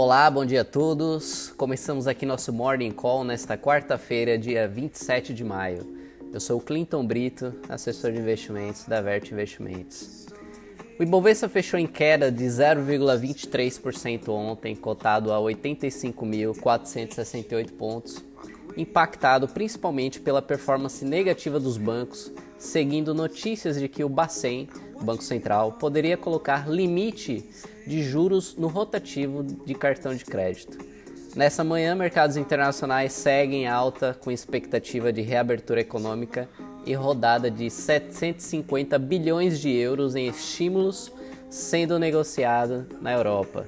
Olá, bom dia a todos. Começamos aqui nosso Morning Call nesta quarta-feira, dia 27 de maio. Eu sou o Clinton Brito, assessor de investimentos da Vert Investimentos. O Ibovespa fechou em queda de 0,23% ontem, cotado a 85.468 pontos, impactado principalmente pela performance negativa dos bancos, seguindo notícias de que o Bacen, o Banco Central, poderia colocar limite de juros no rotativo de cartão de crédito. Nessa manhã, mercados internacionais seguem alta com expectativa de reabertura econômica e rodada de 750 bilhões de euros em estímulos sendo negociado na Europa,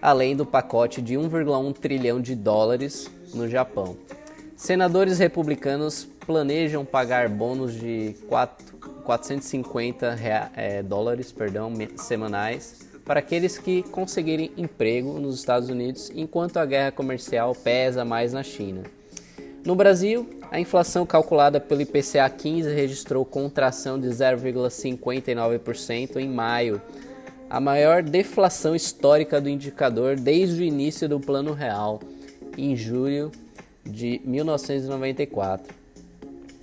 além do pacote de 1,1 trilhão de dólares no Japão. Senadores republicanos planejam pagar bônus de 4, 450 rea, é, dólares perdão, semanais para aqueles que conseguirem emprego nos Estados Unidos, enquanto a guerra comercial pesa mais na China. No Brasil, a inflação calculada pelo IPCA 15 registrou contração de 0,59% em maio, a maior deflação histórica do indicador desde o início do Plano Real, em julho de 1994.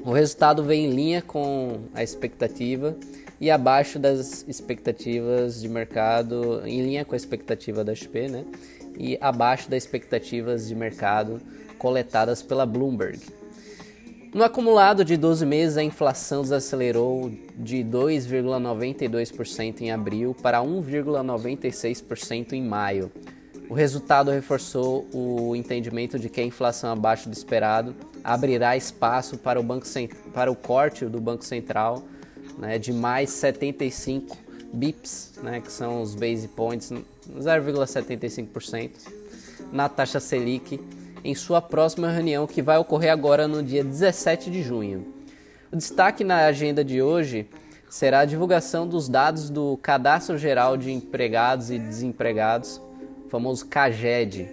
O resultado vem em linha com a expectativa e abaixo das expectativas de mercado, em linha com a expectativa da XP, né? E abaixo das expectativas de mercado coletadas pela Bloomberg. No acumulado de 12 meses, a inflação desacelerou de 2,92% em abril para 1,96% em maio. O resultado reforçou o entendimento de que a inflação abaixo do esperado abrirá espaço para o, banco, para o corte do Banco Central né, de mais 75 bips, né, que são os base points, 0,75% na taxa Selic em sua próxima reunião que vai ocorrer agora no dia 17 de junho. O destaque na agenda de hoje será a divulgação dos dados do Cadastro Geral de Empregados e Desempregados, famoso CAGED,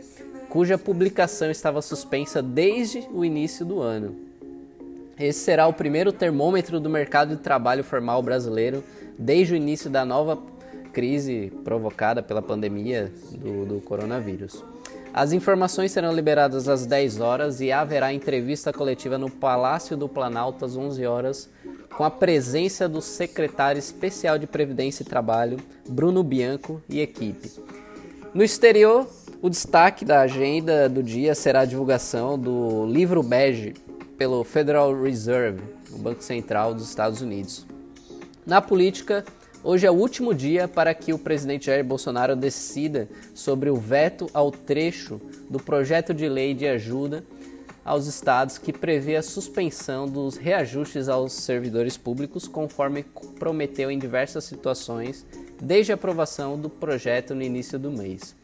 cuja publicação estava suspensa desde o início do ano. Esse será o primeiro termômetro do mercado de trabalho formal brasileiro desde o início da nova crise provocada pela pandemia do, do coronavírus. As informações serão liberadas às 10 horas e haverá entrevista coletiva no Palácio do Planalto às 11 horas, com a presença do secretário especial de Previdência e Trabalho, Bruno Bianco, e equipe. No exterior, o destaque da agenda do dia será a divulgação do livro bege pelo Federal Reserve, o Banco Central dos Estados Unidos. Na política, hoje é o último dia para que o presidente Jair Bolsonaro decida sobre o veto ao trecho do projeto de lei de ajuda aos estados que prevê a suspensão dos reajustes aos servidores públicos, conforme prometeu em diversas situações desde a aprovação do projeto no início do mês.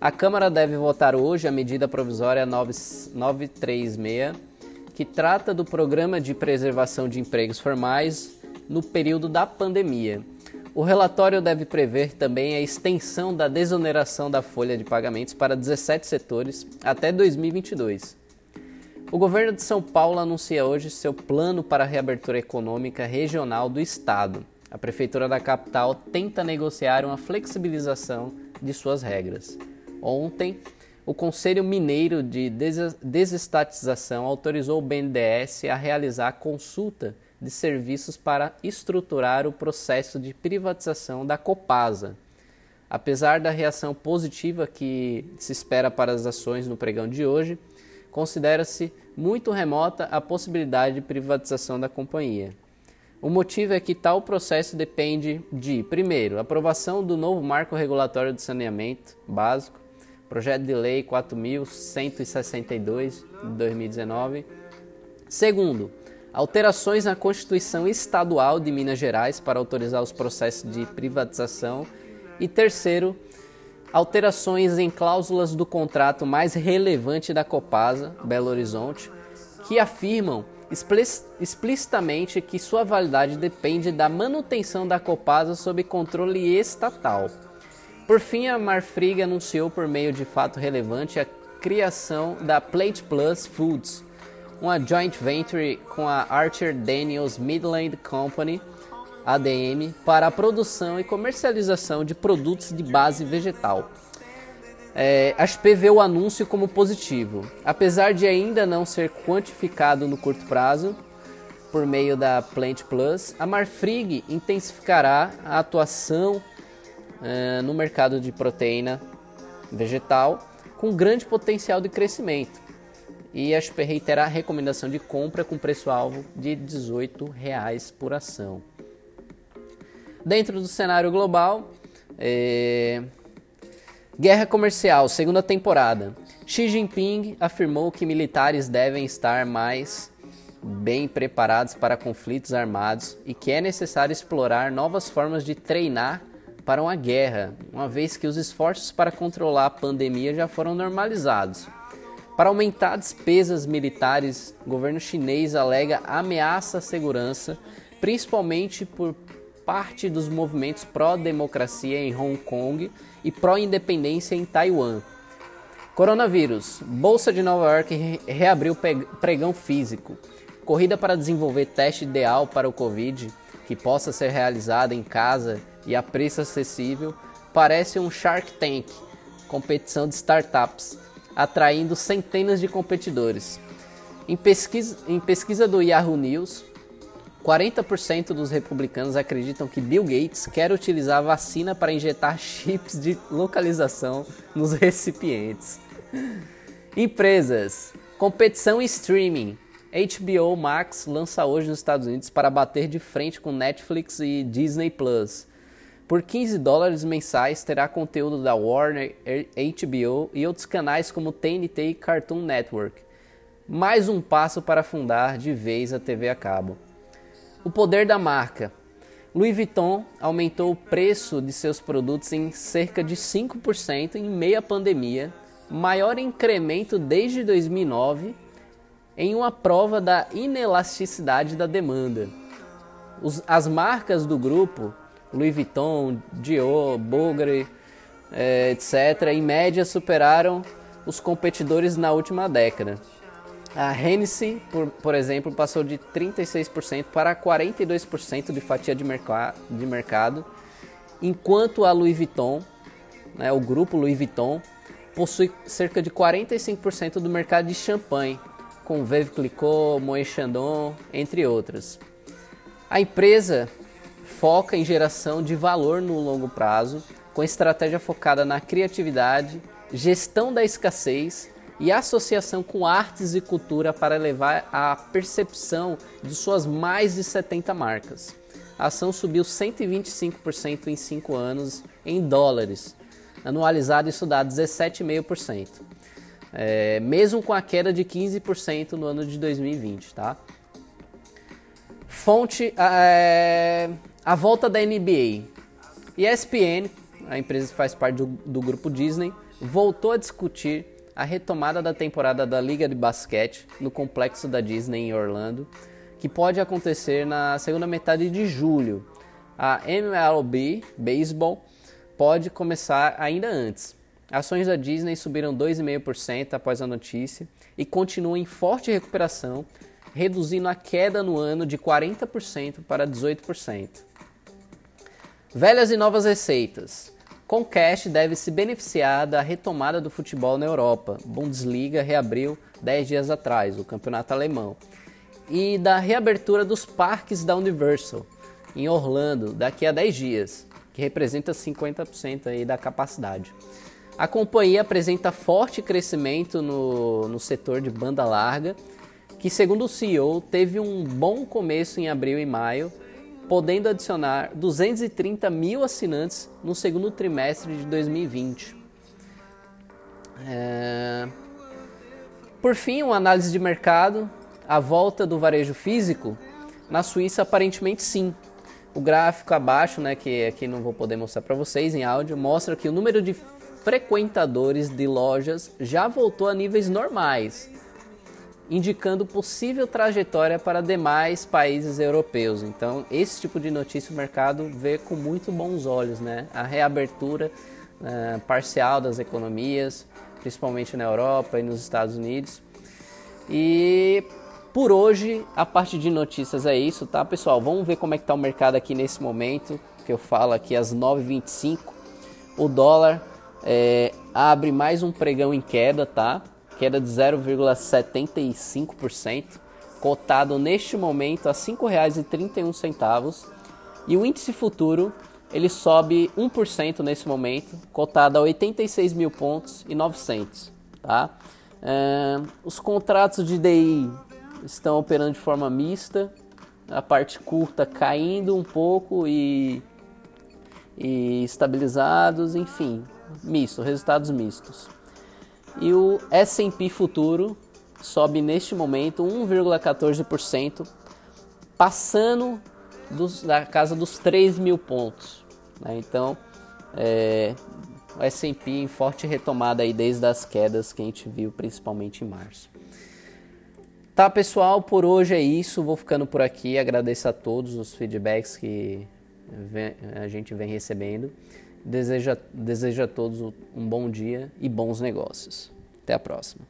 A Câmara deve votar hoje a medida provisória 936 que trata do Programa de Preservação de Empregos Formais no período da pandemia. O relatório deve prever também a extensão da desoneração da folha de pagamentos para 17 setores até 2022. O governo de São Paulo anuncia hoje seu plano para a reabertura econômica regional do estado. A prefeitura da capital tenta negociar uma flexibilização de suas regras. Ontem, o Conselho Mineiro de Desestatização autorizou o BNDES a realizar consulta de serviços para estruturar o processo de privatização da Copasa. Apesar da reação positiva que se espera para as ações no pregão de hoje, considera-se muito remota a possibilidade de privatização da companhia. O motivo é que tal processo depende de, primeiro, aprovação do novo marco regulatório de saneamento básico, projeto de lei 4162 de 2019. Segundo, alterações na Constituição Estadual de Minas Gerais para autorizar os processos de privatização. E terceiro, alterações em cláusulas do contrato mais relevante da Copasa, Belo Horizonte, que afirmam explicitamente que sua validade depende da manutenção da Copasa sob controle estatal. Por fim, a Marfrig anunciou por meio de fato relevante a criação da Plate Plus Foods, uma joint venture com a Archer Daniels Midland Company, ADM, para a produção e comercialização de produtos de base vegetal. É, a XP vê o anúncio como positivo. Apesar de ainda não ser quantificado no curto prazo, por meio da Plant Plus, a Marfrig intensificará a atuação uh, no mercado de proteína vegetal com grande potencial de crescimento. E a XP reitera a recomendação de compra com preço-alvo de R$ 18 por ação. Dentro do cenário global, é... guerra comercial, segunda temporada. Xi Jinping afirmou que militares devem estar mais bem preparados para conflitos armados e que é necessário explorar novas formas de treinar para uma guerra, uma vez que os esforços para controlar a pandemia já foram normalizados. Para aumentar despesas militares, o governo chinês alega ameaça à segurança, principalmente por parte dos movimentos pró-democracia em Hong Kong e pró-independência em Taiwan. Coronavírus. Bolsa de Nova York reabriu pregão físico. Corrida para desenvolver teste ideal para o Covid, que possa ser realizada em casa e a preço acessível, parece um Shark Tank, competição de startups, atraindo centenas de competidores. Em pesquisa, em pesquisa do Yahoo News, 40% dos republicanos acreditam que Bill Gates quer utilizar a vacina para injetar chips de localização nos recipientes. Empresas: competição e streaming. HBO Max lança hoje nos Estados Unidos para bater de frente com Netflix e Disney Plus. Por 15 dólares mensais terá conteúdo da Warner, HBO e outros canais como TNT e Cartoon Network. Mais um passo para fundar de vez a TV a cabo. O poder da marca. Louis Vuitton aumentou o preço de seus produtos em cerca de 5% em meia pandemia, maior incremento desde 2009 em uma prova da inelasticidade da demanda. Os, as marcas do grupo, Louis Vuitton, Dior, Bulgari, é, etc., em média superaram os competidores na última década. A Hennessy, por, por exemplo, passou de 36% para 42% de fatia de, de mercado, enquanto a Louis Vuitton, né, o grupo Louis Vuitton, possui cerca de 45% do mercado de champanhe, com Veuve Clicquot, Moët Chandon, entre outras. A empresa foca em geração de valor no longo prazo, com estratégia focada na criatividade, gestão da escassez e associação com artes e cultura para elevar a percepção de suas mais de 70 marcas. A ação subiu 125% em 5 anos em dólares, anualizado isso dá 17,5% é, mesmo com a queda de 15% no ano de 2020, tá? Fonte, é, a volta da NBA. ESPN, a empresa que faz parte do, do grupo Disney, voltou a discutir a retomada da temporada da Liga de Basquete no complexo da Disney em Orlando, que pode acontecer na segunda metade de julho. A MLB Baseball pode começar ainda antes. Ações da Disney subiram 2,5% após a notícia e continuam em forte recuperação, reduzindo a queda no ano de 40% para 18%. Velhas e novas receitas. Comcast deve se beneficiar da retomada do futebol na Europa. Bundesliga reabriu 10 dias atrás, o campeonato alemão. E da reabertura dos parques da Universal, em Orlando, daqui a 10 dias, que representa 50% aí da capacidade. A companhia apresenta forte crescimento no, no setor de banda larga, que, segundo o CEO, teve um bom começo em abril e maio, podendo adicionar 230 mil assinantes no segundo trimestre de 2020. É... Por fim, uma análise de mercado, a volta do varejo físico na Suíça aparentemente sim. O gráfico abaixo, né, que aqui não vou poder mostrar para vocês em áudio, mostra que o número de frequentadores de lojas já voltou a níveis normais, indicando possível trajetória para demais países europeus. Então, esse tipo de notícia o mercado vê com muito bons olhos, né? A reabertura uh, parcial das economias, principalmente na Europa e nos Estados Unidos. E por hoje, a parte de notícias é isso, tá, pessoal? Vamos ver como é que tá o mercado aqui nesse momento, que eu falo aqui às 9h25. O dólar é, abre mais um pregão em queda, tá? Queda de 0,75%, cotado neste momento a R$ 5,31. E o índice futuro ele sobe 1% nesse momento, cotado a 86 mil pontos e 900, tá? É, os contratos de DI estão operando de forma mista, a parte curta caindo um pouco e, e estabilizados, enfim, misto, resultados mistos. E o S&P futuro sobe neste momento 1,14%, passando dos, da casa dos 3 mil pontos. Né? Então, é, o S&P em forte retomada aí desde as quedas que a gente viu, principalmente em março. Tá, pessoal, por hoje é isso. Vou ficando por aqui. Agradeço a todos os feedbacks que a gente vem recebendo. Desejo, desejo a todos um bom dia e bons negócios. Até a próxima.